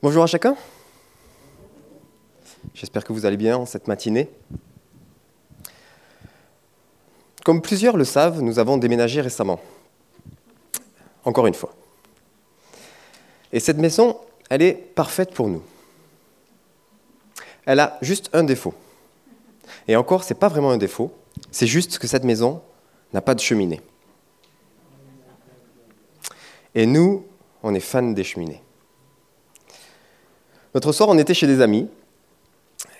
Bonjour à chacun. J'espère que vous allez bien cette matinée. Comme plusieurs le savent, nous avons déménagé récemment. Encore une fois. Et cette maison, elle est parfaite pour nous. Elle a juste un défaut. Et encore, ce n'est pas vraiment un défaut, c'est juste que cette maison n'a pas de cheminée. Et nous, on est fans des cheminées. L'autre soir, on était chez des amis,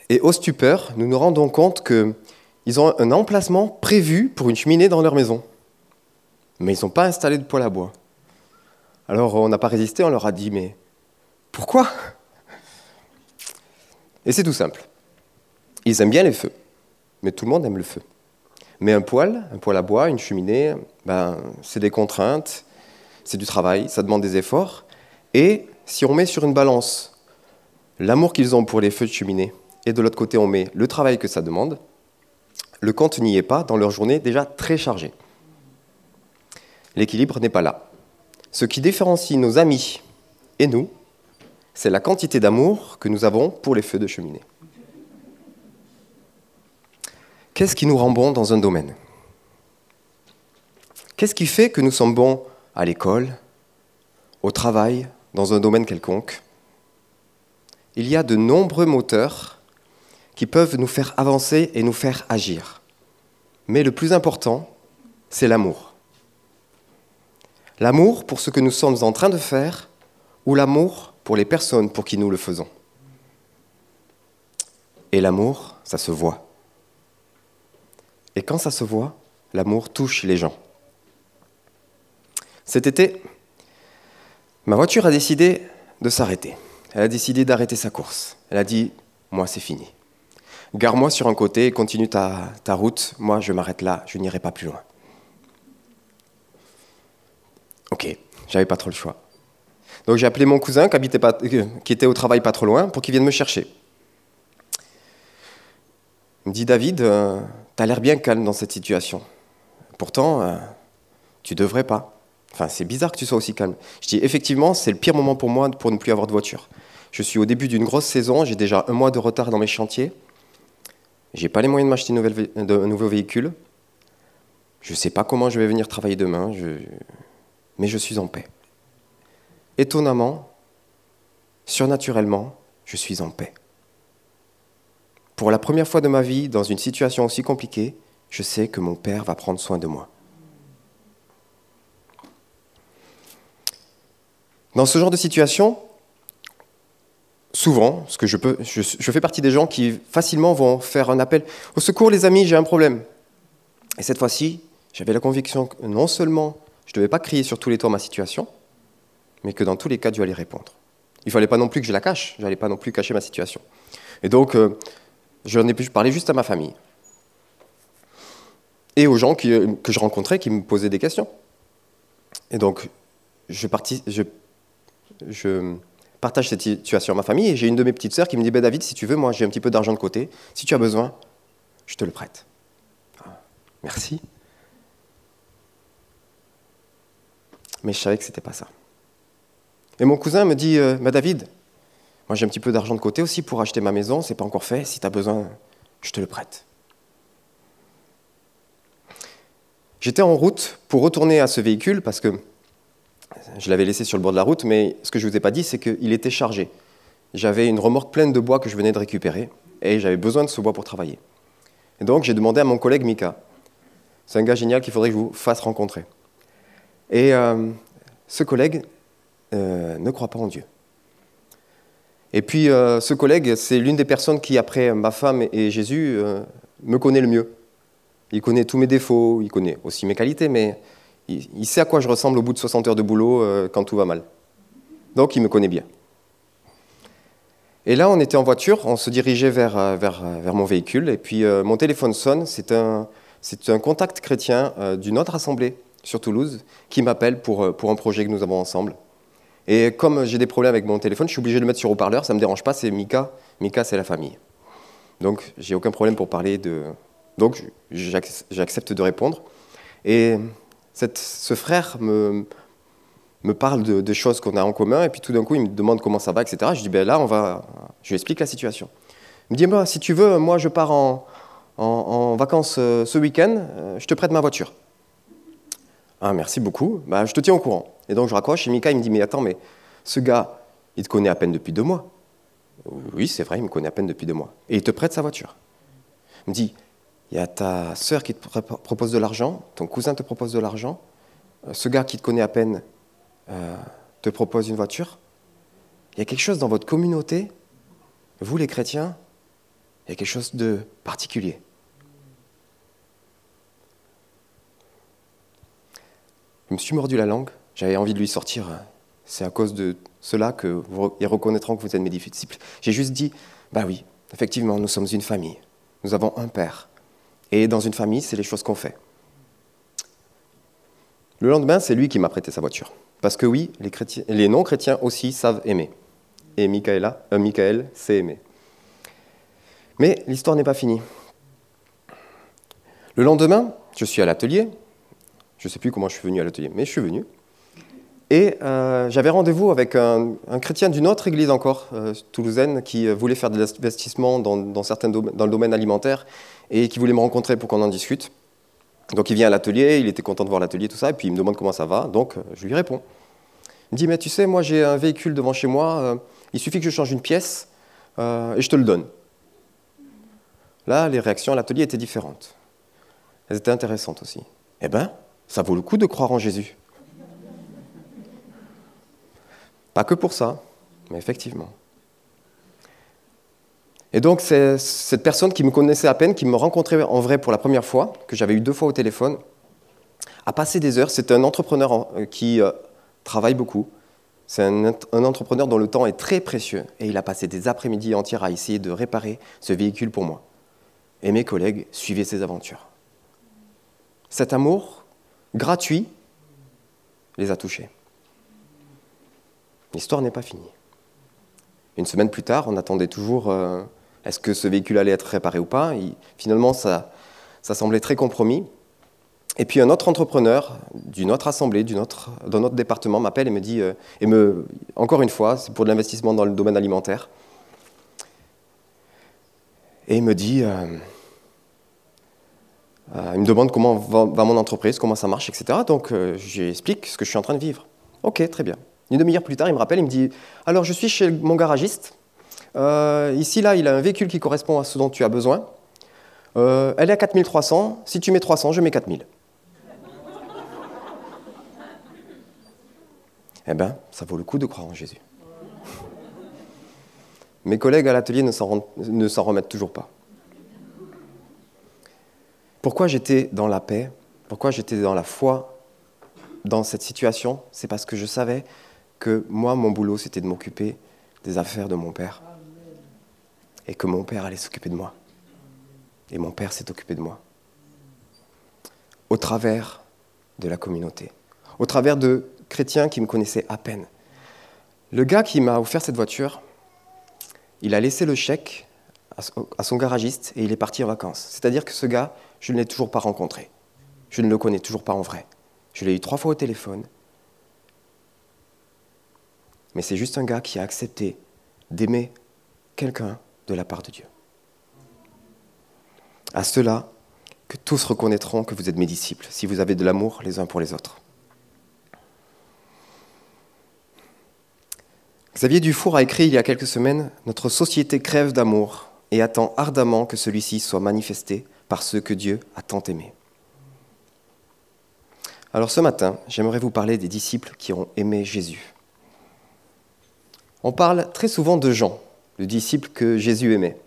et au stupeur, nous nous rendons compte qu'ils ont un emplacement prévu pour une cheminée dans leur maison. Mais ils n'ont pas installé de poêle à bois. Alors on n'a pas résisté, on leur a dit, mais pourquoi? Et c'est tout simple. Ils aiment bien les feux, mais tout le monde aime le feu. Mais un poêle, un poêle à bois, une cheminée, ben, c'est des contraintes, c'est du travail, ça demande des efforts. Et si on met sur une balance l'amour qu'ils ont pour les feux de cheminée, et de l'autre côté on met le travail que ça demande, le compte n'y est pas dans leur journée déjà très chargée. L'équilibre n'est pas là. Ce qui différencie nos amis et nous, c'est la quantité d'amour que nous avons pour les feux de cheminée. Qu'est-ce qui nous rend bons dans un domaine? Qu'est-ce qui fait que nous sommes bons à l'école, au travail, dans un domaine quelconque, il y a de nombreux moteurs qui peuvent nous faire avancer et nous faire agir. Mais le plus important, c'est l'amour. L'amour pour ce que nous sommes en train de faire ou l'amour pour les personnes pour qui nous le faisons. Et l'amour, ça se voit. Et quand ça se voit, l'amour touche les gens. Cet été, ma voiture a décidé de s'arrêter. Elle a décidé d'arrêter sa course. Elle a dit, moi c'est fini. Gare-moi sur un côté et continue ta, route. Moi je m'arrête là, je n'irai pas plus loin. Ok, j'avais pas trop le choix. Donc j'ai appelé mon cousin qui, euh, était au travail pas trop loin pour qu'il vienne me chercher. Il me dit David, euh, tu as l'air bien calme dans cette situation. Pourtant, euh, tu devrais pas. Enfin, c'est bizarre que tu sois aussi calme. Je dis, effectivement, c'est le pire moment pour moi pour ne plus avoir de voiture. Je suis au début d'une grosse saison, j'ai déjà un mois de retard dans mes chantiers. J'ai pas les moyens de m'acheter un nouveau véhicule. Je sais pas comment je vais venir travailler demain, mais je suis en paix. Étonnamment, surnaturellement, je suis en paix. Pour la première fois de ma vie, dans une situation aussi compliquée, je sais que mon Père va prendre soin de moi. Dans ce genre de situation, souvent, ce que je, peux, je, fais partie des gens qui facilement vont faire un appel au secours, les amis, j'ai un problème. Et cette fois-ci, j'avais la conviction que non seulement je ne devais pas crier sur tous les toits ma situation, mais que dans tous les cas, Dieu allait répondre. Il ne fallait pas non plus que je la cache, je n'allais pas non plus cacher ma situation. Et donc, euh, j'en ai pu parler juste à ma famille. Et aux gens euh, que je rencontrais qui me posaient des questions. Et donc, je, partis, je je partage cette situation à ma famille et j'ai une de mes petites sœurs qui me dit ben David, si tu veux, moi j'ai un petit peu d'argent de côté, si tu as besoin, je te le prête. Ah, merci. Mais je savais que ce n'était pas ça. Et mon cousin me dit euh, ben David, moi j'ai un petit peu d'argent de côté aussi pour acheter ma maison, c'est pas encore fait, si tu as besoin, je te le prête. J'étais en route pour retourner à ce véhicule parce que je l'avais laissé sur le bord de la route, mais ce que je ne vous ai pas dit, c'est qu'il était chargé. J'avais une remorque pleine de bois que je venais de récupérer, et j'avais besoin de ce bois pour travailler. Et donc j'ai demandé à mon collègue Mika. C'est un gars génial qu'il faudrait que je vous fasse rencontrer. Et euh, ce collègue euh, ne croit pas en Dieu. Et puis euh, ce collègue, c'est l'une des personnes qui, après ma femme et Jésus, me connaît le mieux. Il connaît tous mes défauts, il connaît aussi mes qualités, mais il, sait à quoi je ressemble au bout de 60 heures de boulot euh, quand tout va mal. Donc il me connaît bien. Et là, on était en voiture, on se dirigeait vers, euh, euh, mon véhicule, et puis mon téléphone sonne, c'est un, contact chrétien d'une autre assemblée sur Toulouse qui m'appelle pour, pour un projet que nous avons ensemble. Et comme j'ai des problèmes avec mon téléphone, je suis obligé de le mettre sur haut-parleur, ça ne me dérange pas, c'est Mika. Mika, c'est la famille. Donc, j'ai aucun problème pour parler de. Donc, j'accepte de répondre. Et ce frère me, me parle de, choses qu'on a en commun, et puis tout d'un coup, il me demande comment ça va, etc. Je dis, ben là, on va, je lui explique la situation. Il me dit, moi, si tu veux, moi, je pars en, en, vacances euh, ce week-end, euh, je te prête ma voiture. Ah, merci beaucoup, bah, je te tiens au courant. Et donc, je raccroche, et Mika, il me dit, mais attends, mais ce gars, il te connaît à peine depuis deux mois. Oui, c'est vrai, il me connaît à peine depuis deux mois. Et il te prête sa voiture. Il me dit, il y a ta sœur qui te propose de l'argent, ton cousin te propose de l'argent, euh, ce gars qui te connaît à peine euh, te propose une voiture. Il y a quelque chose dans votre communauté, vous les chrétiens, il y a quelque chose de particulier. Je me suis mordu la langue, j'avais envie de lui sortir. Euh, c'est à cause de cela qu'ils reconnaîtront que vous êtes mes disciples. J'ai juste dit, bah oui, effectivement, nous sommes une famille. Nous avons un père. Et dans une famille, c'est les choses qu'on fait. Le lendemain, c'est lui qui m'a prêté sa voiture. Parce que oui, les, non-chrétiens aussi savent aimer. Et Michaela, euh, Michael sait aimer. Mais l'histoire n'est pas finie. Le lendemain, je suis à l'atelier. Je ne sais plus comment je suis venu à l'atelier, mais je suis venu. Et euh, j'avais rendez-vous avec un, chrétien d'une autre église encore, euh, toulousaine, qui voulait faire des investissements dans, certains dans le domaine alimentaire et qui voulait me rencontrer pour qu'on en discute. Donc il vient à l'atelier, il était content de voir l'atelier, tout ça, et puis il me demande comment ça va, donc euh, je lui réponds. Il me dit, mais tu sais, moi j'ai un véhicule devant chez moi, euh, il suffit que je change une pièce, euh, et je te le donne. Là, les réactions à l'atelier étaient différentes. Elles étaient intéressantes aussi. Eh bien, ça vaut le coup de croire en Jésus. Pas que pour ça, mais effectivement. Et donc, cette personne qui me connaissait à peine, qui me rencontrait en vrai pour la première fois, que j'avais eu deux fois au téléphone, a passé des heures. C'est un entrepreneur euh, qui euh, travaille beaucoup. C'est un, entrepreneur dont le temps est très précieux. Et il a passé des après-midi entières à essayer de réparer ce véhicule pour moi. Et mes collègues suivaient ses aventures. Cet amour gratuit les a touchés. L'histoire n'est pas finie. Une semaine plus tard, on attendait toujours euh, est-ce que ce véhicule allait être réparé ou pas Finalement, ça, semblait très compromis. Et puis un autre entrepreneur d'une autre assemblée, d'un autre, département m'appelle et me dit, euh, et me, encore une fois, c'est pour de l'investissement dans le domaine alimentaire, et il me dit, euh, il me demande comment va, mon entreprise, comment ça marche, etc. Donc j'explique ce que je suis en train de vivre. Ok, très bien. Une demi-heure plus tard, il me rappelle, il me dit, alors je suis chez mon garagiste, euh, ici, là, il a un véhicule qui correspond à ce dont tu as besoin. Euh, elle est à 4300. Si tu mets 300, je mets 4000. eh bien, ça vaut le coup de croire en Jésus. Mes collègues à l'atelier ne s'en remettent toujours pas. Pourquoi j'étais dans la paix? Pourquoi j'étais dans la foi dans cette situation? C'est parce que je savais que moi, mon boulot, c'était de m'occuper des affaires de mon père et que mon Père allait s'occuper de moi. Et mon Père s'est occupé de moi. Au travers de la communauté, au travers de chrétiens qui me connaissaient à peine. Le gars qui m'a offert cette voiture, il a laissé le chèque à son garagiste et il est parti en vacances. C'est-à-dire que ce gars, je ne l'ai toujours pas rencontré. Je ne le connais toujours pas en vrai. Je l'ai eu trois fois au téléphone. Mais c'est juste un gars qui a accepté d'aimer quelqu'un de la part de Dieu. À cela, que tous reconnaîtront que vous êtes mes disciples, si vous avez de l'amour les uns pour les autres. Xavier Dufour a écrit il y a quelques semaines Notre société crève d'amour et attend ardemment que celui-ci soit manifesté par ceux que Dieu a tant aimés. Alors ce matin, j'aimerais vous parler des disciples qui ont aimé Jésus. On parle très souvent de Jean, le disciple que Jésus aimait.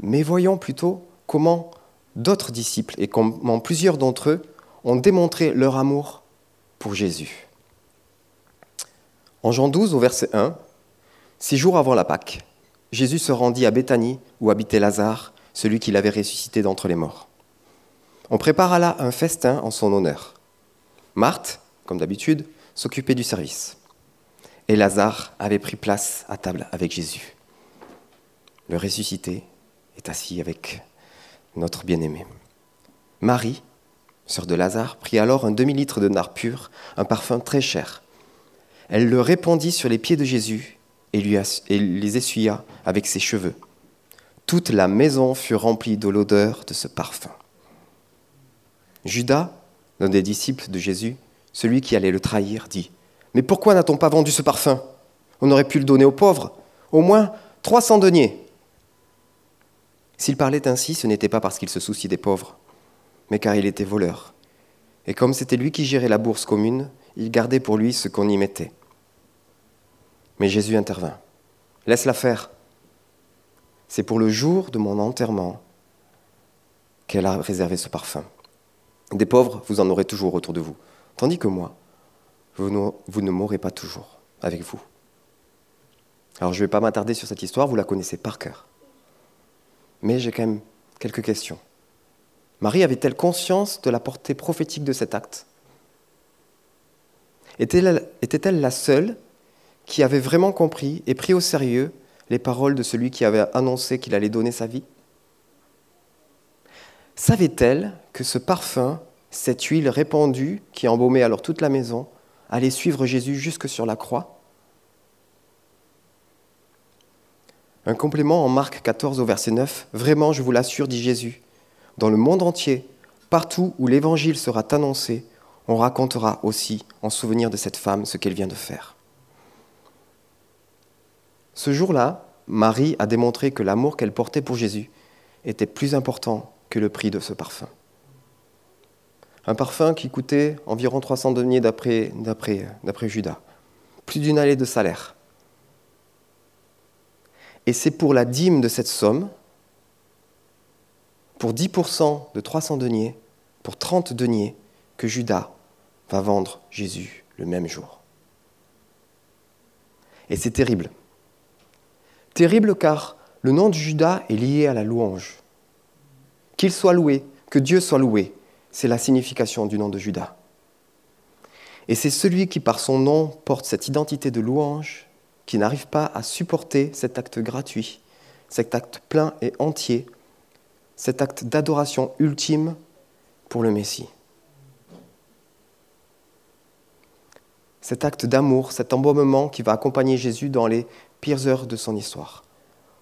Mais voyons plutôt comment d'autres disciples et comment plusieurs d'entre eux ont démontré leur amour pour Jésus. En Jean 12, au verset 1, six jours avant la Pâque, Jésus se rendit à Béthanie où habitait Lazare, celui qu'il avait ressuscité d'entre les morts. On prépara là un festin en son honneur. Marthe, comme d'habitude, s'occupait du service et Lazare avait pris place à table avec Jésus. Le ressuscité est assis avec notre bien-aimé. Marie sœur de Lazare, prit alors un demi-litre de nard pur, un parfum très cher. Elle le répandit sur les pieds de Jésus et, lui et les essuya avec ses cheveux. Toute la maison fut remplie de l'odeur de ce parfum. Judas, l'un des disciples de Jésus, celui qui allait le trahir, dit Mais pourquoi n'a-t-on pas vendu ce parfum? On aurait pu le donner aux pauvres, au moins 300 deniers. S'il parlait ainsi, ce n'était pas parce qu'il se souciait des pauvres, mais car il était voleur. Et comme c'était lui qui gérait la bourse commune, il gardait pour lui ce qu'on y mettait. Mais Jésus intervint. Laisse-la faire. C'est pour le jour de mon enterrement qu'elle a réservé ce parfum. Des pauvres, vous en aurez toujours autour de vous. Tandis que moi, vous ne, vous ne m'aurez pas toujours avec vous. Alors je ne vais pas m'attarder sur cette histoire, vous la connaissez par cœur. Mais j'ai quand même quelques questions. Marie avait-elle conscience de la portée prophétique de cet acte? Était-elle la seule qui avait vraiment compris et pris au sérieux les paroles de celui qui avait annoncé qu'il allait donner sa vie? Savait-elle que ce parfum, cette huile répandue qui embaumait alors toute la maison, allait suivre Jésus jusque sur la croix Un complément en Marc 14 au verset 9. Vraiment, je vous l'assure, dit Jésus, dans le monde entier, partout où l'évangile sera annoncé, on racontera aussi en souvenir de cette femme ce qu'elle vient de faire. Ce jour-là, Marie a démontré que l'amour qu'elle portait pour Jésus était plus important que le prix de ce parfum. Un parfum qui coûtait environ 300 deniers d'après, Judas, plus d'une allée de salaire. Et c'est pour la dîme de cette somme, pour 10% de 300 deniers, pour 30 deniers, que Judas va vendre Jésus le même jour. Et c'est terrible. Terrible car le nom de Judas est lié à la louange. Qu'il soit loué, que Dieu soit loué, c'est la signification du nom de Judas. Et c'est celui qui par son nom porte cette identité de louange qui n'arrive pas à supporter cet acte gratuit, cet acte plein et entier, cet acte d'adoration ultime pour le Messie. Cet acte d'amour, cet embaumement qui va accompagner Jésus dans les pires heures de son histoire,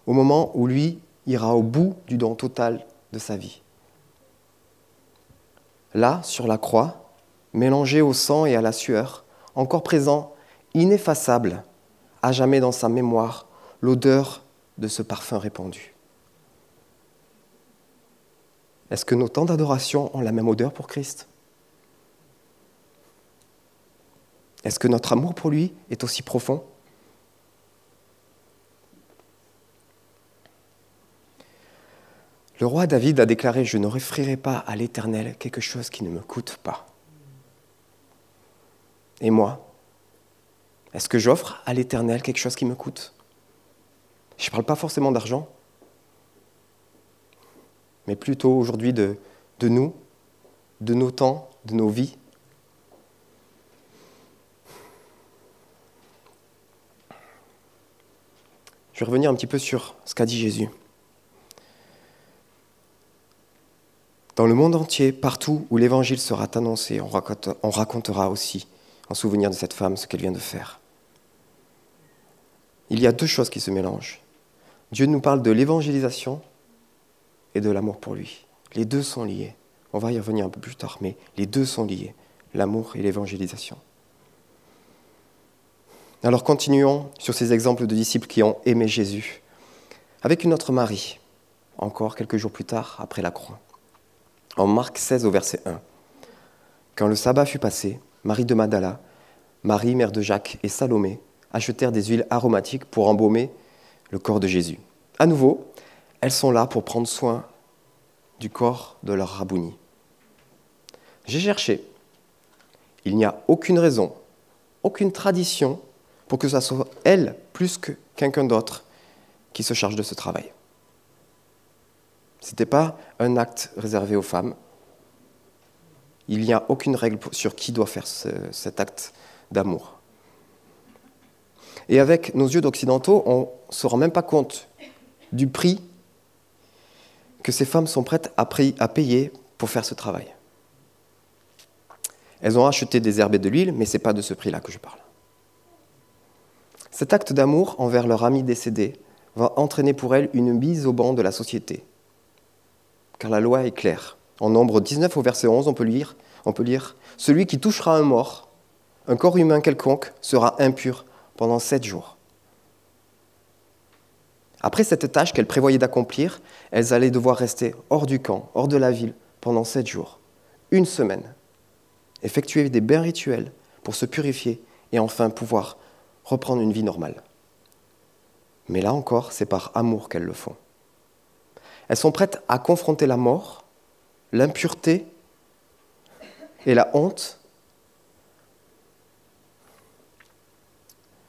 au moment où lui ira au bout du don total de sa vie. Là, sur la croix, mélangé au sang et à la sueur, encore présent, ineffaçable, à jamais dans sa mémoire l'odeur de ce parfum répandu. Est-ce que nos temps d'adoration ont la même odeur pour Christ? Est-ce que notre amour pour lui est aussi profond? Le roi David a déclaré, je ne n'offrirai pas à l'Éternel quelque chose qui ne me coûte pas. Et moi, est-ce que j'offre à l'Éternel quelque chose qui me coûte? Je ne parle pas forcément d'argent, mais plutôt aujourd'hui de, de nous, de nos temps, de nos vies. Je vais revenir un petit peu sur ce qu'a dit Jésus. Dans le monde entier, partout où l'Évangile sera annoncé, on racontera aussi, en souvenir de cette femme, ce qu'elle vient de faire il y a deux choses qui se mélangent. Dieu nous parle de l'évangélisation et de l'amour pour lui. Les deux sont liés. On va y revenir un peu plus tard, mais les deux sont liés, l'amour et l'évangélisation. Alors continuons sur ces exemples de disciples qui ont aimé Jésus, avec une autre Marie, encore quelques jours plus tard, après la croix. En Marc 16 au verset 1. Quand le sabbat fut passé, Marie de Madala, Marie, mère de Jacques, et Salomé achetèrent des huiles aromatiques pour embaumer le corps de Jésus. À nouveau, elles sont là pour prendre soin du corps de leur rabouni. J'ai cherché. Il n'y a aucune raison, aucune tradition pour que ce soit elle plus que quelqu'un d'autre qui se charge de ce travail. Ce n'était pas un acte réservé aux femmes. Il n'y a aucune règle sur qui doit faire cet acte d'amour. Et avec nos yeux d'occidentaux, on ne se rend même pas compte du prix que ces femmes sont prêtes à payer pour faire ce travail. Elles ont acheté des herbes et de l'huile, mais ce n'est pas de ce prix-là que je parle. Cet acte d'amour envers leur ami décédé va entraîner pour elles une mise au banc de la société. Car la loi est claire. En nombre 19 au verset 11, on peut lire, on peut lire Celui qui touchera un mort, un corps humain quelconque, sera impur pendant sept jours. Après cette tâche qu'elles prévoyaient d'accomplir, elles allaient devoir rester hors du camp, hors de la ville, pendant sept jours, une semaine, effectuer des bains rituels pour se purifier et enfin pouvoir reprendre une vie normale. Mais là encore, c'est par amour qu'elles le font. Elles sont prêtes à confronter la mort, l'impureté et la honte.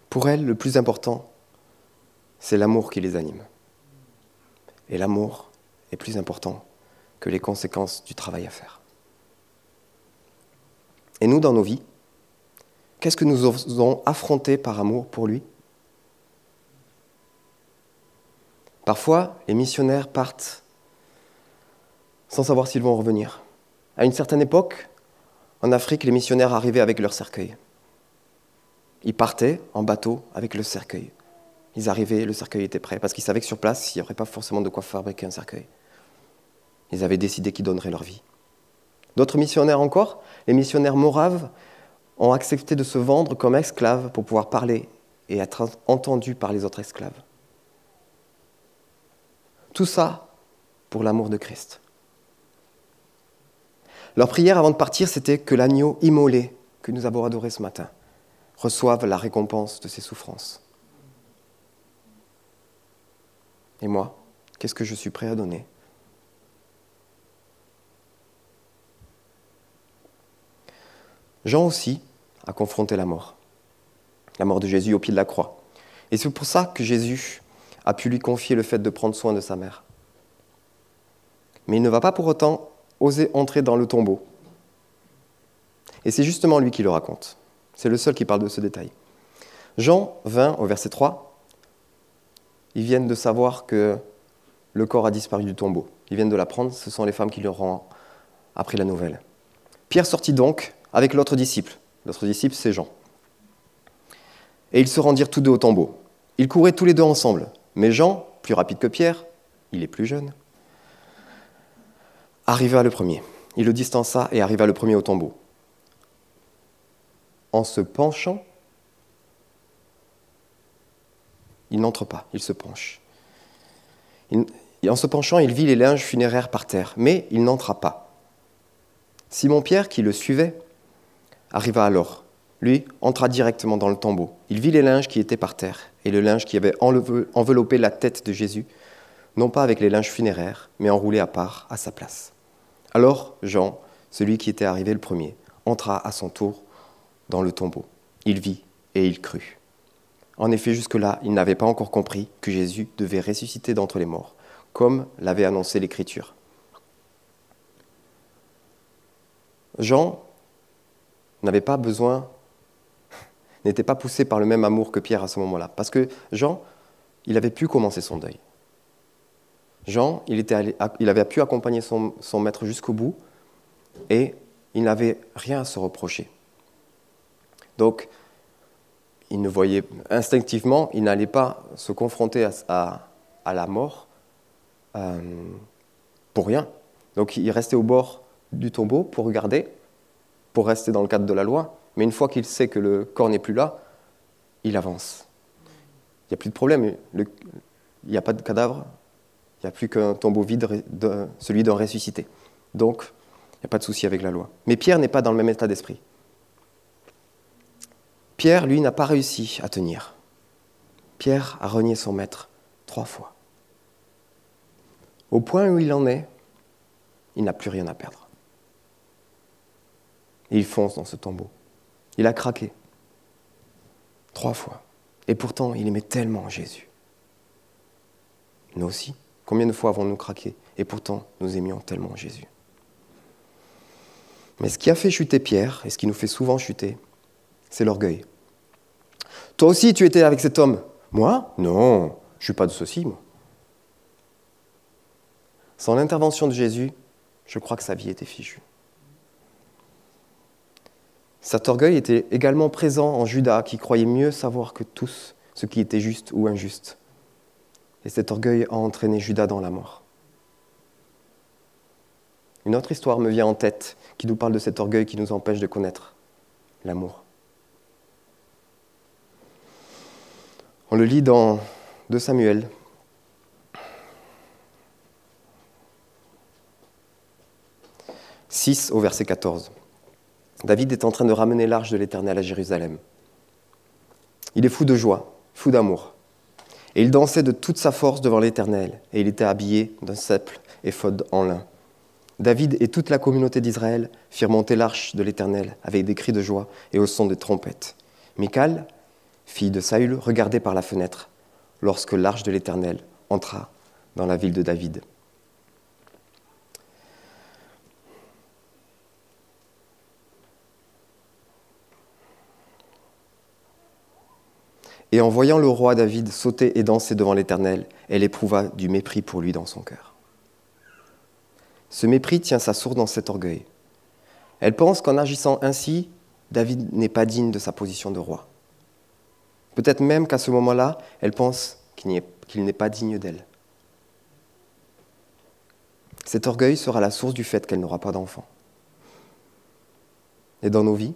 Pour elles, le plus important, c'est l'amour qui les anime. Et l'amour est plus important que les conséquences du travail à faire. Et nous, dans nos vies, qu'est-ce que nous osons affronter par amour pour lui? Parfois, les missionnaires partent sans savoir s'ils vont revenir. À une certaine époque, en Afrique, les missionnaires arrivaient avec leur cercueil. Ils partaient en bateau avec le cercueil. Ils arrivaient, le cercueil était prêt, parce qu'ils savaient que sur place, il n'y aurait pas forcément de quoi fabriquer un cercueil. Ils avaient décidé qu'ils donneraient leur vie. D'autres missionnaires encore, les missionnaires moraves, ont accepté de se vendre comme esclaves pour pouvoir parler et être entendus par les autres esclaves. Tout ça pour l'amour de Christ. Leur prière avant de partir, c'était que l'agneau immolé que nous avons adoré ce matin reçoive la récompense de ses souffrances. Et moi, qu'est-ce que je suis prêt à donner? Jean aussi a confronté la mort, la mort de Jésus au pied de la croix. Et c'est pour ça que Jésus a pu lui confier le fait de prendre soin de sa mère. Mais il ne va pas pour autant oser entrer dans le tombeau. Et c'est justement lui qui le raconte. C'est le seul qui parle de ce détail. Jean 20 au verset 3, ils viennent de savoir que le corps a disparu du tombeau. Ils viennent de l'apprendre, ce sont les femmes qui leur ont appris la nouvelle. Pierre sortit donc avec l'autre disciple. L'autre disciple, c'est Jean. Et ils se rendirent tous deux au tombeau. Ils couraient tous les deux ensemble. Mais Jean, plus rapide que Pierre, il est plus jeune, arriva le premier. Il le distança et arriva le premier au tombeau. En se penchant, il n'entre pas, il se penche. en se penchant, il vit les linges funéraires par terre, mais il n'entra pas. Simon-Pierre, qui le suivait, arriva alors. Lui entra directement dans le tombeau. Il vit les linges qui étaient par terre et le linge qui avait enveloppé la tête de Jésus, non pas avec les linges funéraires, mais enroulé à part à sa place. Alors Jean, celui qui était arrivé le premier, entra à son tour dans le tombeau. Il vit et il crut. En effet, jusque-là, il n'avait pas encore compris que Jésus devait ressusciter d'entre les morts, comme l'avait annoncé l'Écriture. Jean n'avait pas besoin, n'était pas poussé par le même amour que Pierre à ce moment-là, parce que Jean, il avait pu commencer son deuil. Jean, il, était il avait pu accompagner son, son maître jusqu'au bout et il n'avait rien à se reprocher. Donc, il ne voyait instinctivement, il n'allait pas se confronter à, à, la mort euh, pour rien. Donc, il restait au bord du tombeau pour regarder, pour rester dans le cadre de la loi. Mais une fois qu'il sait que le corps n'est plus là, il avance. Il n'y a plus de problème. il n'y a pas de cadavre, il n'y a plus qu'un tombeau vide, de, celui d'un ressuscité. Donc, il n'y a pas de souci avec la loi. Mais Pierre n'est pas dans le même état d'esprit. Pierre, lui, n'a pas réussi à tenir. Pierre a renié son maître trois fois. Au point où il en est, il n'a plus rien à perdre. Et il fonce dans ce tombeau. Il a craqué. Trois fois. Et pourtant, il aimait tellement Jésus. Nous aussi. Combien de fois avons-nous craqué Et pourtant, nous aimions tellement Jésus? Mais ce qui a fait chuter Pierre, et ce qui nous fait souvent chuter, c'est l'orgueil. Toi aussi, tu étais avec cet homme. Moi? Non, je ne suis pas de ceci, moi. Sans l'intervention de Jésus, je crois que sa vie était fichue. Cet orgueil était également présent en Judas, qui croyait mieux savoir que tous ce qui était juste ou injuste. Et cet orgueil a entraîné Judas dans la mort. Une autre histoire me vient en tête qui nous parle de cet orgueil qui nous empêche de connaître l'amour. On le lit dans 2 Samuel. « 6 au verset 14. David est en train de ramener l'arche de l'Éternel à Jérusalem. Il est fou de joie, fou d'amour. Et il dansait de toute sa force devant l'Éternel, et il était habillé d'un et éphod en lin. David et toute la communauté d'Israël firent monter l'arche de l'Éternel avec des cris de joie et au son de trompettes. Michal, fille de Saül, regardait par la fenêtre lorsque l'arche de l'Éternel entra dans la ville de David. Et en voyant le roi David sauter et danser devant l'Éternel, elle éprouva du mépris pour lui dans son cœur. Ce mépris tient sa source dans cet orgueil. Elle pense qu'en agissant ainsi, David n'est pas digne de sa position de roi. Peut-être même qu'à ce moment-là, elle pense qu'il n'est pas digne d'elle. Cet orgueil sera la source du fait qu'elle n'aura pas d'enfant. Et dans nos vies,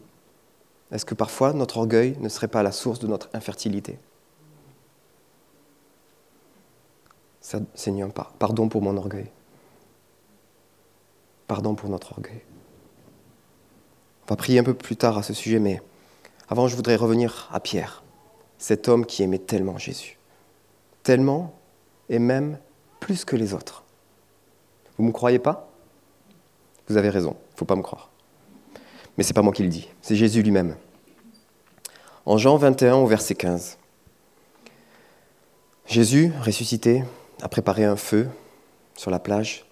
est-ce que parfois notre orgueil ne serait pas la source de notre infertilité? Seigneur, pardon pour mon orgueil. Pardon pour notre orgueil. On va prier un peu plus tard à ce sujet, mais avant, je voudrais revenir à Pierre, cet homme qui aimait tellement Jésus. Tellement, et même plus que les autres. Vous ne me croyez pas? Vous avez raison, il ne faut pas me croire. Mais ce n'est pas moi qui le dis, c'est Jésus lui-même. En Jean 21 au verset 15, Jésus, ressuscité, a préparé un feu sur la plage.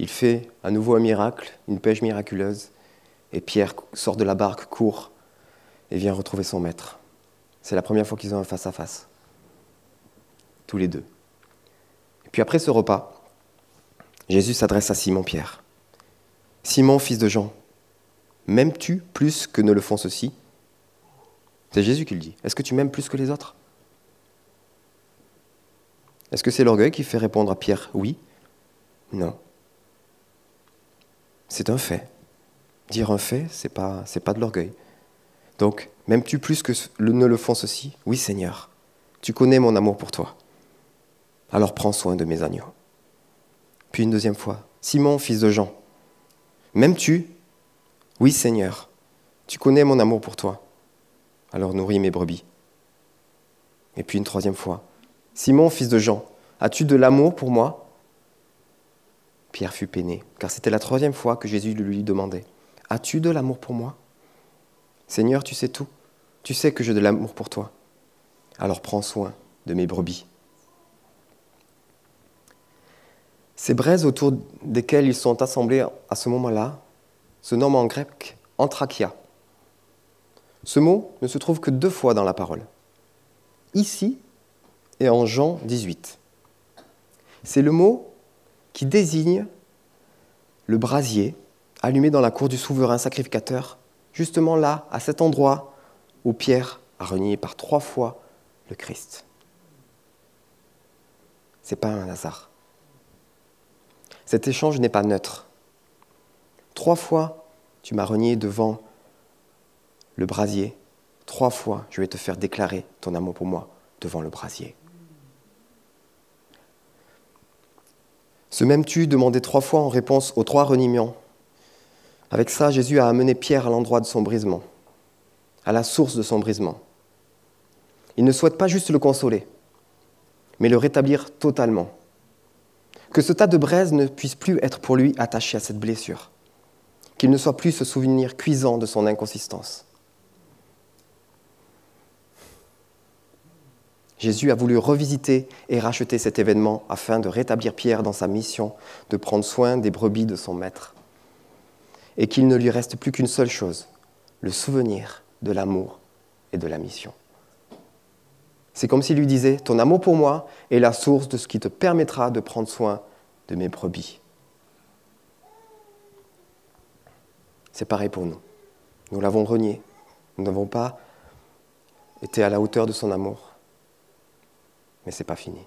Il fait à nouveau un miracle, une pêche miraculeuse, et Pierre sort de la barque, court, et vient retrouver son maître. C'est la première fois qu'ils ont un face-à-face, tous les deux. Et puis après ce repas, Jésus s'adresse à Simon-Pierre. Simon, fils de Jean, M'aimes-tu plus que ne le font ceux-ci? C'est Jésus qui le dit. Est-ce que tu m'aimes plus que les autres? Est-ce que c'est l'orgueil qui fait répondre à Pierre oui Non. C'est un fait. Dire un fait, c'est pas pas de l'orgueil. Donc, m'aimes-tu plus que ne le font ceux-ci? Oui, Seigneur. Tu connais mon amour pour toi. Alors prends soin de mes agneaux. Puis une deuxième fois, Simon, fils de Jean, m'aimes-tu oui Seigneur, tu connais mon amour pour toi, alors nourris mes brebis. Et puis une troisième fois, Simon, fils de Jean, as-tu de l'amour pour moi? Pierre fut peiné, car c'était la troisième fois que Jésus lui demandait, As-tu de l'amour pour moi? Seigneur, tu sais tout, tu sais que j'ai de l'amour pour toi, alors prends soin de mes brebis. Ces braises autour desquelles ils sont assemblés à ce moment-là se nomme en grec anthrakia. Ce mot ne se trouve que deux fois dans la parole, ici et en Jean 18. C'est le mot qui désigne le brasier allumé dans la cour du souverain sacrificateur, justement là, à cet endroit où Pierre a renié par trois fois le Christ. Ce n'est pas un hasard. Cet échange n'est pas neutre. Trois fois, tu m'as renié devant le brasier. Trois fois, je vais te faire déclarer ton amour pour moi devant le brasier. Ce même tu demandé trois fois en réponse aux trois reniements. Avec ça, Jésus a amené Pierre à l'endroit de son brisement, à la source de son brisement. Il ne souhaite pas juste le consoler, mais le rétablir totalement. Que ce tas de braise ne puisse plus être pour lui attaché à cette blessure qu'il ne soit plus ce souvenir cuisant de son inconsistance. Jésus a voulu revisiter et racheter cet événement afin de rétablir Pierre dans sa mission de prendre soin des brebis de son maître. Et qu'il ne lui reste plus qu'une seule chose, le souvenir de l'amour et de la mission. C'est comme s'il lui disait, ton amour pour moi est la source de ce qui te permettra de prendre soin de mes brebis. C'est pareil pour nous. Nous l'avons renié, Nous n'avons pas été à la hauteur de son amour. Mais ce n'est pas fini.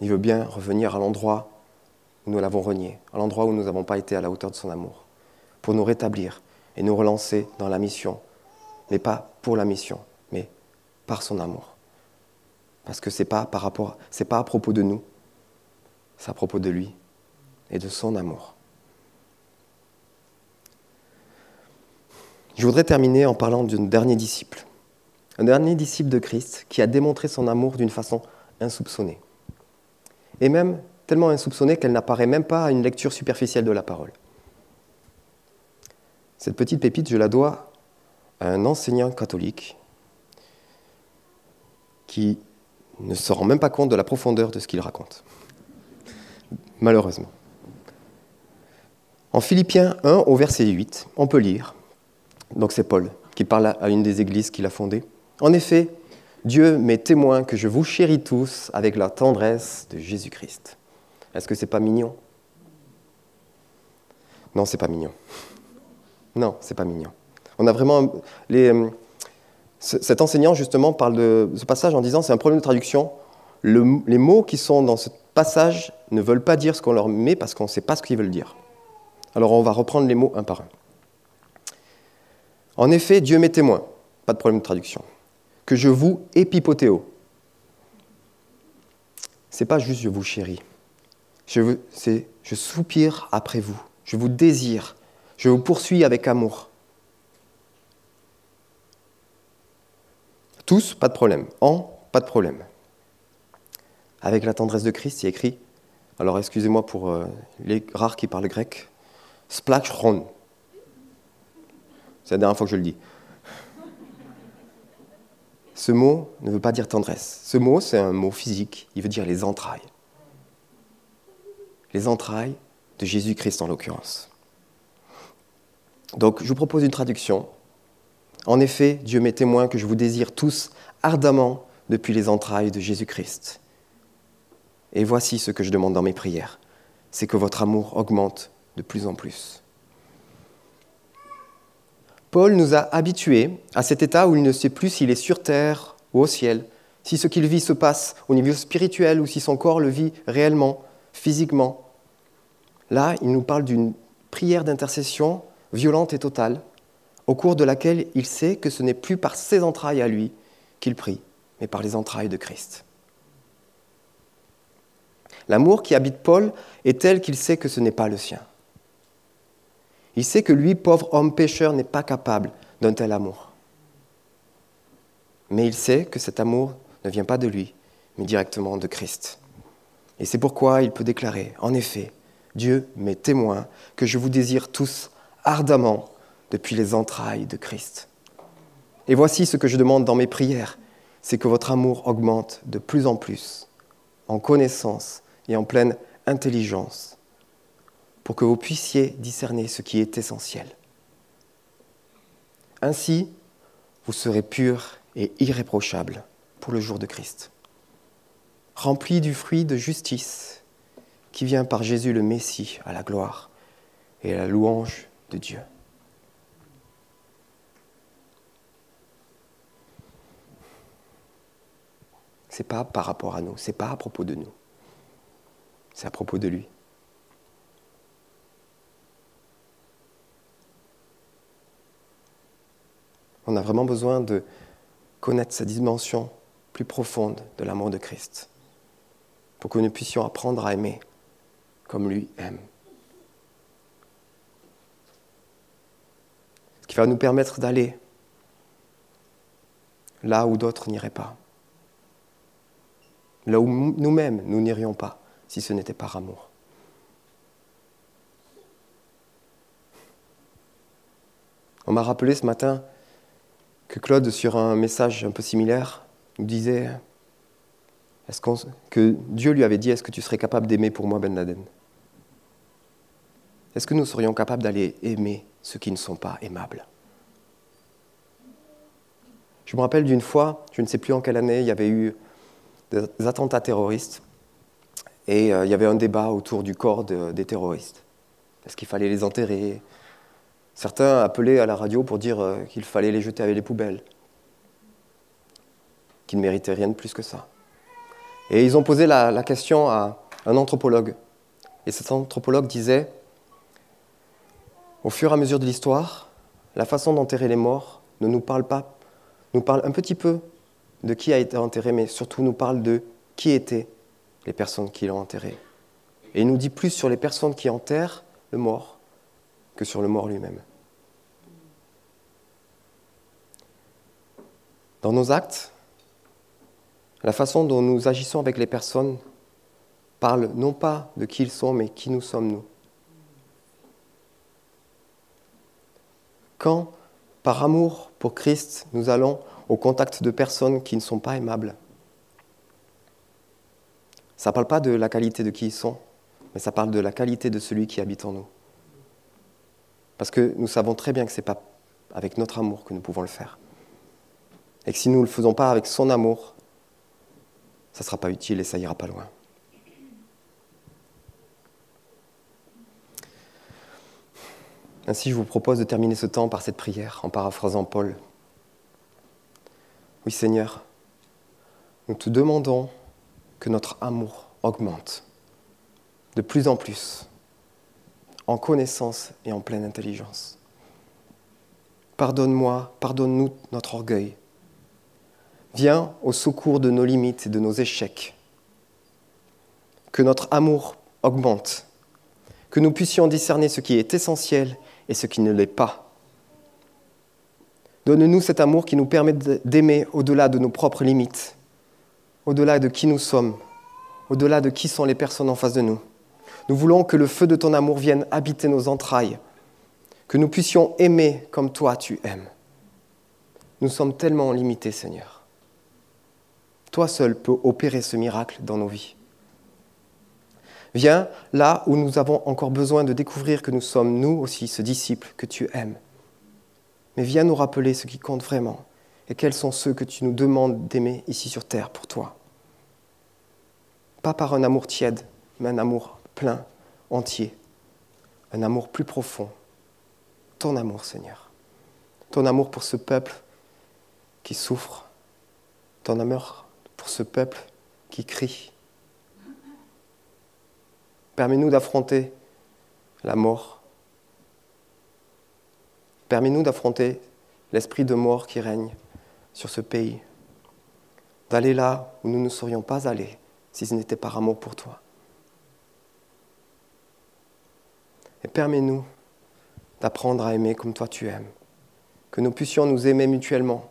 Il veut bien revenir à l'endroit où nous l'avons renié, à l'endroit où nous n'avons pas été à la hauteur de son amour, pour nous rétablir et nous relancer dans la mission, mais pas pour la mission, mais par son amour. Parce que ce n'est pas, pas à propos de nous, c'est à propos de lui et de son amour. Je voudrais terminer en parlant d'un dernier disciple, un dernier disciple de Christ qui a démontré son amour d'une façon insoupçonnée, et même tellement insoupçonnée qu'elle n'apparaît même pas à une lecture superficielle de la parole. Cette petite pépite, je la dois à un enseignant catholique qui ne se rend même pas compte de la profondeur de ce qu'il raconte. Malheureusement. En Philippiens 1, au verset 8, on peut lire, donc c'est Paul qui parle à une des églises qu'il a fondées. En effet, Dieu m'est témoin que je vous chéris tous avec la tendresse de Jésus-Christ. Est-ce que c'est pas mignon? Non, c'est pas mignon. Non, c'est pas mignon. On a vraiment les, cet enseignant, justement, parle de ce passage en disant c'est un problème de traduction. les mots qui sont dans ce passage ne veulent pas dire ce qu'on leur met parce qu'on ne sait pas ce qu'ils veulent dire. Alors on va reprendre les mots un par un. En effet, Dieu m'est témoin, pas de problème de traduction, que je vous épipotéo. C'est pas juste je vous chéris, c'est je soupire après vous, je vous désire, je vous poursuis avec amour. Tous, pas de problème. En, pas de problème. Avec la tendresse de Christ, il écrit, alors excusez-moi pour euh, les rares qui parlent grec, splachron. C'est la dernière fois que je le dis. Ce mot ne veut pas dire tendresse. Ce mot, c'est un mot physique. Il veut dire les entrailles. Les entrailles de Jésus-Christ en l'occurrence. Donc, je vous propose une traduction en effet, Dieu m'est témoin que je vous désire tous ardemment depuis les entrailles de Jésus-Christ. Et voici ce que je demande dans mes prières, c'est que votre amour augmente de plus en plus. Paul nous a habitués à cet état où il ne sait plus s'il est sur terre ou au ciel, si ce qu'il vit se passe au niveau spirituel ou si son corps le vit réellement, physiquement. Là, il nous parle d'une prière d'intercession violente et totale au cours de laquelle il sait que ce n'est plus par ses entrailles à lui qu'il prie, mais par les entrailles de Christ. L'amour qui habite Paul est tel qu'il sait que ce n'est pas le sien. Il sait que lui, pauvre homme pécheur, n'est pas capable d'un tel amour. Mais il sait que cet amour ne vient pas de lui, mais directement de Christ. Et c'est pourquoi il peut déclarer, en effet, Dieu m'est témoin que je vous désire tous ardemment depuis les entrailles de Christ. Et voici ce que je demande dans mes prières, c'est que votre amour augmente de plus en plus, en connaissance et en pleine intelligence, pour que vous puissiez discerner ce qui est essentiel. Ainsi, vous serez purs et irréprochables pour le jour de Christ, remplis du fruit de justice qui vient par Jésus le Messie à la gloire et à la louange de Dieu. Ce n'est pas par rapport à nous, ce n'est pas à propos de nous. C'est à propos de lui. On a vraiment besoin de connaître sa dimension plus profonde de l'amour de Christ pour que nous puissions apprendre à aimer comme lui aime. Ce qui va nous permettre d'aller là où d'autres n'iraient pas là où nous-mêmes nous n'irions pas si ce n'était par amour. On m'a rappelé ce matin que Claude, sur un message un peu similaire, nous disait est-ce que Dieu lui avait dit Est-ce que tu serais capable d'aimer pour moi Ben Laden? Est-ce que nous serions capables d'aller aimer ceux qui ne sont pas aimables? Je me rappelle d'une fois, je ne sais plus en quelle année, il y avait eu des attentats terroristes. Et euh, il y avait un débat autour du corps des terroristes. Est-ce qu'il fallait les enterrer? Certains appelaient à la radio pour dire euh, qu'il fallait les jeter avec les poubelles, qu'ils ne méritaient rien de plus que ça. Et ils ont posé la, question à un anthropologue. Et cet anthropologue disait, au fur et à mesure de l'histoire, la façon d'enterrer les morts ne nous parle pas, nous parle un petit peu de qui a été enterré, mais surtout nous parle de qui étaient les personnes qui l'ont enterré. Et il nous dit plus sur les personnes qui enterrent le mort que sur le mort lui-même. Dans nos actes, la façon dont nous agissons avec les personnes parle non pas de qui ils sont, mais qui nous sommes nous. Quand, par amour pour Christ, nous allons au contact de personnes qui ne sont pas aimables, ça ne parle pas de la qualité de qui ils sont, mais ça parle de la qualité de celui qui habite en nous. Parce que nous savons très bien que ce n'est pas avec notre amour que nous pouvons le faire. Et que si nous ne le faisons pas avec son amour, ça ne sera pas utile et ça ira pas loin. Ainsi, je vous propose de terminer ce temps par cette prière en paraphrasant Paul. Oui Seigneur, nous te demandons que notre amour augmente de plus en plus, en connaissance et en pleine intelligence. Pardonne-moi, pardonne-nous notre orgueil. Viens au secours de nos limites et de nos échecs. Que notre amour augmente, que nous puissions discerner ce qui est essentiel et ce qui ne l'est pas. Donne-nous cet amour qui nous permet d'aimer au-delà de nos propres limites, au-delà de qui nous sommes, au-delà de qui sont les personnes en face de nous. Nous voulons que le feu de ton amour vienne habiter nos entrailles, que nous puissions aimer comme toi tu aimes. Nous sommes tellement limités, Seigneur. Toi seul peux opérer ce miracle dans nos vies. Viens là où nous avons encore besoin de découvrir que nous sommes, nous aussi, ce disciple que tu aimes. Mais viens nous rappeler ce qui compte vraiment et quels sont ceux que tu nous demandes d'aimer ici sur terre pour toi. Pas par un amour tiède, mais un amour plein, entier, un amour plus profond. Ton amour, Seigneur. Ton amour pour ce peuple qui souffre. Ton amour pour ce peuple qui crie. Permets-nous d'affronter la mort. Permets-nous d'affronter l'esprit de mort qui règne sur ce pays. D'aller là où nous ne serions pas allés si ce n'était par amour pour toi. Et permets-nous d'apprendre à aimer comme toi tu aimes. Que nous puissions nous aimer mutuellement.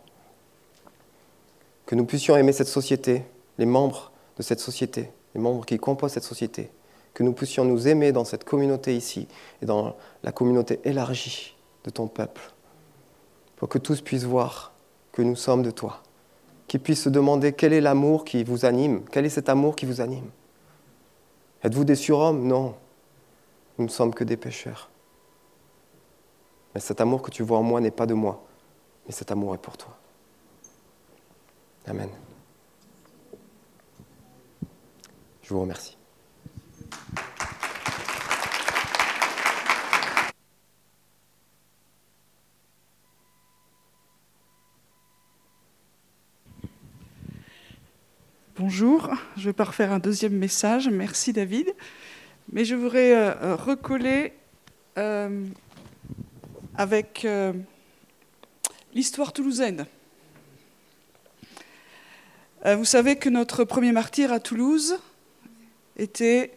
Que nous puissions aimer cette société, les membres de cette société, les membres qui composent cette société. Que nous puissions nous aimer dans cette communauté ici et dans la communauté élargie de ton peuple. Pour que tous puissent voir que nous sommes de toi. Qu'ils puissent se demander quel est l'amour qui vous anime, quel est cet amour qui vous anime. Êtes-vous des surhommes? Non. Nous ne sommes que des pécheurs. Mais cet amour que tu vois en moi n'est pas de moi, mais cet amour est pour toi. Amen. Je vous remercie. Bonjour, je vais pas refaire un deuxième message. Merci David. Mais je voudrais euh, euh, recoller euh, avec l'histoire toulousaine. vous savez que notre premier martyr à Toulouse était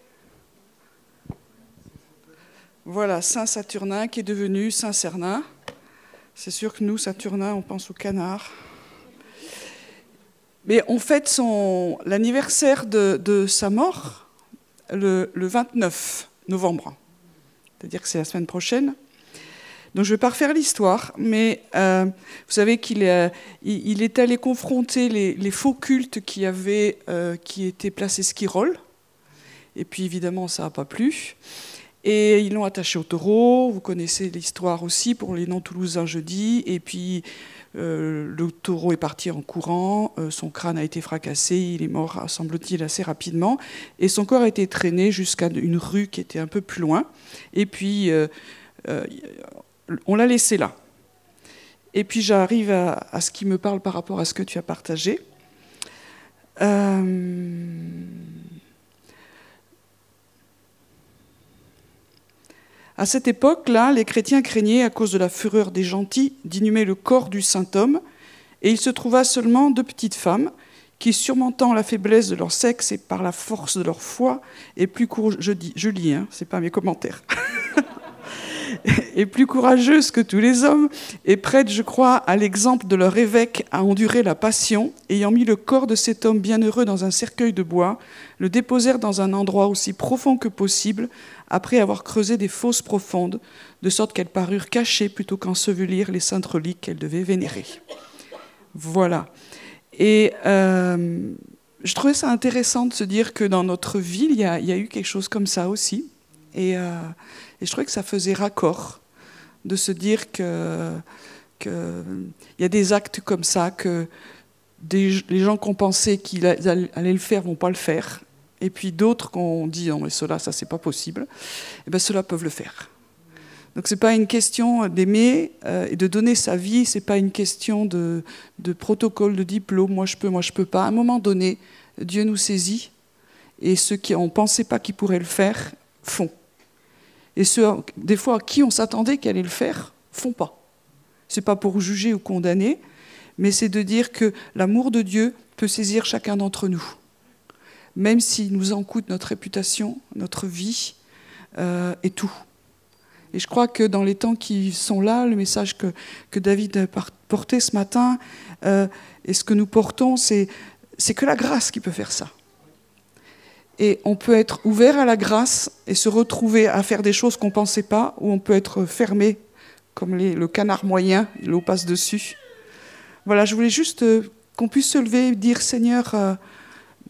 voilà, Saint Saturnin qui est devenu Saint Cernin. C'est sûr que nous, Saturnin, on pense au canard. Mais on fête l'anniversaire de, sa mort le, 29 novembre. C'est-à-dire que c'est la semaine prochaine. Donc je ne vais pas refaire l'histoire, mais euh, vous savez qu'il il est allé confronter les, faux cultes qui, avaient, euh, qui étaient placés skiroll. Et puis évidemment, ça n'a pas plu. Et ils l'ont attaché au taureau. Vous connaissez l'histoire aussi pour les non-toulousains jeudi. Et puis euh, le taureau est parti en courant, euh, son crâne a été fracassé, il est mort, semble-t-il, assez rapidement, et son corps a été traîné jusqu'à une rue qui était un peu plus loin. Et puis, euh, on l'a laissé là. Et puis j'arrive à, ce qui me parle par rapport à ce que tu as partagé. À cette époque-là, les chrétiens craignaient, à cause de la fureur des gentils, d'inhumer le corps du saint homme, et il se trouva seulement deux petites femmes qui, surmontant la faiblesse de leur sexe et par la force de leur foi, et plus courageuses, je, dis, je lis, hein, c'est pas mes commentaires, et plus courageuses que tous les hommes, et prêtes, je crois, à l'exemple de leur évêque à endurer la passion, ayant mis le corps de cet homme bienheureux dans un cercueil de bois, le déposèrent dans un endroit aussi profond que possible, après avoir creusé des fosses profondes, de sorte qu'elles parurent cachées plutôt qu'ensevelir les saintes reliques qu'elles devaient vénérer. Voilà. Et euh, je trouvais ça intéressant de se dire que dans notre ville, il y a, eu quelque chose comme ça aussi. Euh, et, je trouvais que ça faisait raccord de se dire que qu'il y a des actes comme ça que les gens qu'on pensait qu'ils allaient le faire vont pas le faire. Et puis d'autres qu'on dit non mais cela ça c'est pas possible, et eh ben ceux-là peuvent le faire. Donc ce n'est pas une question d'aimer euh, et de donner sa vie, ce n'est pas une question de, protocole, de diplôme, moi je peux, moi je peux pas. À un moment donné, Dieu nous saisit et ceux qui ne pensaient pas qu'ils pourraient le faire, font. Et ceux, des fois, à qui on s'attendait qu'ils allaient le faire, font pas. Ce n'est pas pour juger ou condamner, mais c'est de dire que l'amour de Dieu peut saisir chacun d'entre nous. Même s'il nous en coûte notre réputation, notre vie euh, et tout. Et je crois que dans les temps qui sont là, le message que, David a porté ce matin, euh, et ce que nous portons, c'est, c'est que la grâce qui peut faire ça. Et on peut être ouvert à la grâce et se retrouver à faire des choses qu'on ne pensait pas, ou on peut être fermé, comme le canard moyen, l'eau passe dessus. Voilà, je voulais juste euh, qu'on puisse se lever et dire Seigneur, euh,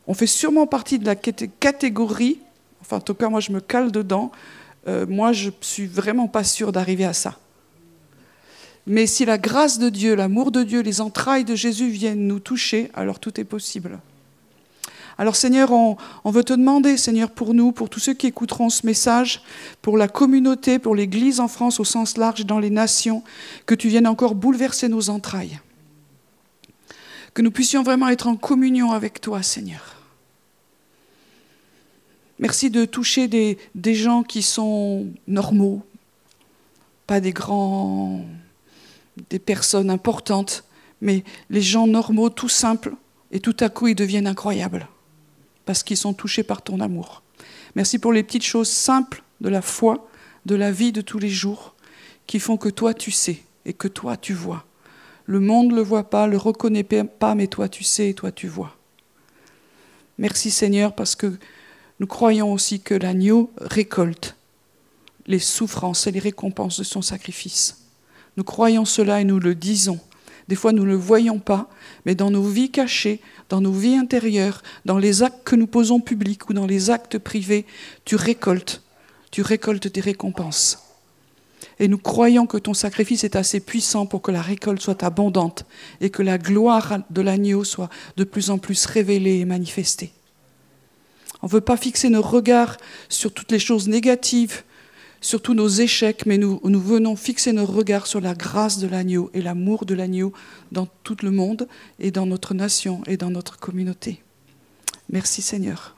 on fait sûrement partie de la catégorie, enfin en tout cas moi je me cale dedans, euh, moi, je suis vraiment pas sûre d'arriver à ça. Mais si la grâce de Dieu, l'amour de Dieu, les entrailles de Jésus viennent nous toucher, alors tout est possible. Alors Seigneur, on, veut te demander, Seigneur, pour nous, pour tous ceux qui écouteront ce message, pour la communauté, pour l'Église en France au sens large, dans les nations, que tu viennes encore bouleverser nos entrailles. Que nous puissions vraiment être en communion avec toi, Seigneur. Merci de toucher des, gens qui sont normaux, pas des grands, des personnes importantes, mais les gens normaux, tout simples, et tout à coup ils deviennent incroyables, parce qu'ils sont touchés par ton amour. Merci pour les petites choses simples de la foi, de la vie de tous les jours, qui font que toi tu sais et que toi tu vois. Le monde ne le voit pas, le reconnaît pas, mais toi tu sais et toi tu vois. Merci Seigneur parce que nous croyons aussi que l'agneau récolte les souffrances et les récompenses de son sacrifice. Nous croyons cela et nous le disons. Des fois, nous ne le voyons pas, mais dans nos vies cachées, dans nos vies intérieures, dans les actes que nous posons publics ou dans les actes privés, tu récoltes, tu récoltes des récompenses. Et nous croyons que ton sacrifice est assez puissant pour que la récolte soit abondante et que la gloire de l'agneau soit de plus en plus révélée et manifestée. On ne veut pas fixer nos regards sur toutes les choses négatives, sur tous nos échecs, mais nous, venons fixer nos regards sur la grâce de l'agneau et l'amour de l'agneau dans tout le monde et dans notre nation et dans notre communauté. Merci Seigneur.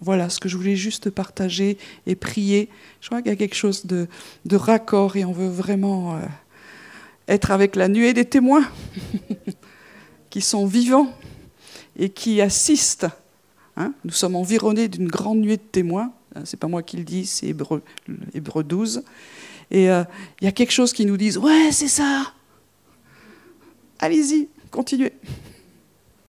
Voilà ce que je voulais juste partager et prier. Je crois qu'il y a quelque chose de, raccord et on veut vraiment euh, être avec la nuée des témoins qui sont vivants et qui assistent Hein, nous sommes environnés d'une grande nuée de témoins. Hein, c'est pas moi qui le dis, c'est Hébreu, 12. Et euh, il y a quelque chose qui nous dit Ouais, c'est ça Allez-y, continuez.